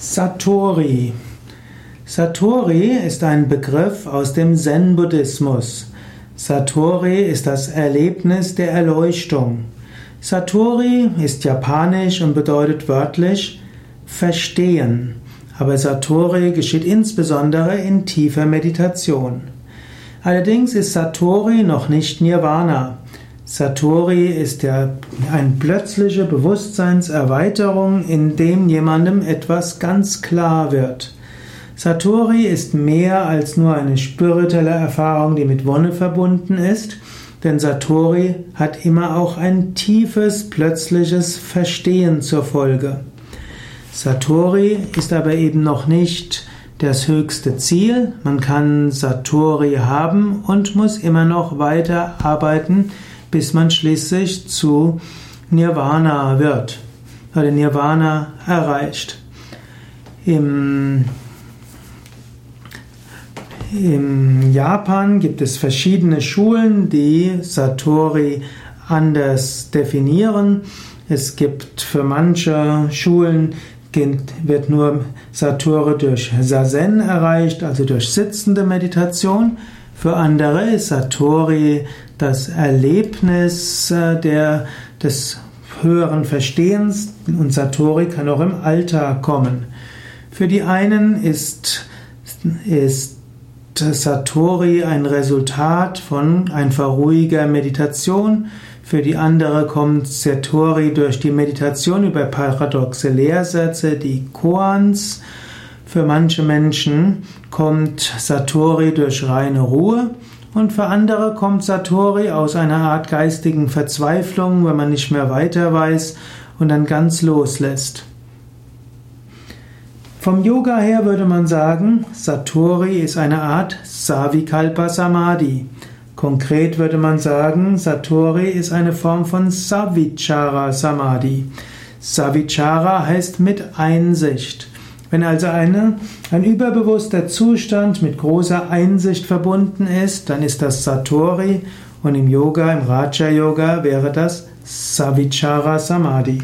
Satori. Satori ist ein Begriff aus dem Zen-Buddhismus. Satori ist das Erlebnis der Erleuchtung. Satori ist japanisch und bedeutet wörtlich verstehen. Aber Satori geschieht insbesondere in tiefer Meditation. Allerdings ist Satori noch nicht Nirvana. Satori ist ja eine plötzliche Bewusstseinserweiterung, in dem jemandem etwas ganz klar wird. Satori ist mehr als nur eine spirituelle Erfahrung, die mit Wonne verbunden ist, denn Satori hat immer auch ein tiefes, plötzliches Verstehen zur Folge. Satori ist aber eben noch nicht das höchste Ziel. Man kann Satori haben und muss immer noch weiter arbeiten, bis man schließlich zu Nirvana wird oder Nirvana erreicht. Im, Im Japan gibt es verschiedene Schulen, die Satori anders definieren. Es gibt für manche Schulen wird nur Satori durch Sazen erreicht, also durch sitzende Meditation. Für andere ist Satori das Erlebnis äh, der, des höheren Verstehens und Satori kann auch im Alltag kommen. Für die einen ist, ist Satori ein Resultat von einfach ruhiger Meditation. Für die andere kommt Satori durch die Meditation über paradoxe Lehrsätze, die Koans. Für manche Menschen kommt Satori durch reine Ruhe und für andere kommt Satori aus einer Art geistigen Verzweiflung, wenn man nicht mehr weiter weiß und dann ganz loslässt. Vom Yoga her würde man sagen, Satori ist eine Art Savikalpa Samadhi. Konkret würde man sagen, Satori ist eine Form von Savichara Samadhi. Savichara heißt mit Einsicht. Wenn also eine, ein überbewusster Zustand mit großer Einsicht verbunden ist, dann ist das Satori und im Yoga, im Raja Yoga wäre das Savichara Samadhi.